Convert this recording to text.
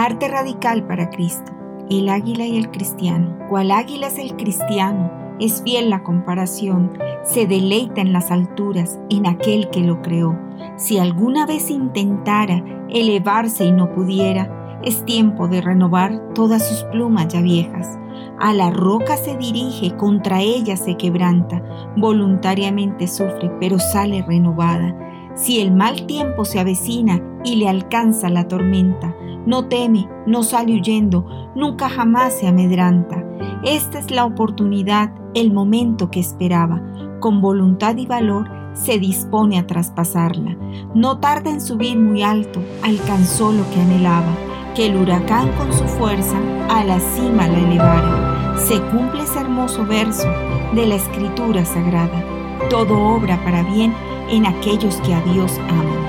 Arte radical para Cristo. El águila y el cristiano. ¿Cuál águila es el cristiano? Es fiel la comparación. Se deleita en las alturas, en aquel que lo creó. Si alguna vez intentara elevarse y no pudiera, es tiempo de renovar todas sus plumas ya viejas. A la roca se dirige, contra ella se quebranta, voluntariamente sufre, pero sale renovada. Si el mal tiempo se avecina y le alcanza la tormenta, no teme, no sale huyendo, nunca jamás se amedranta. Esta es la oportunidad, el momento que esperaba. Con voluntad y valor se dispone a traspasarla. No tarda en subir muy alto, alcanzó lo que anhelaba, que el huracán con su fuerza a la cima la elevara. Se cumple ese hermoso verso de la escritura sagrada. Todo obra para bien en aquellos que a Dios aman.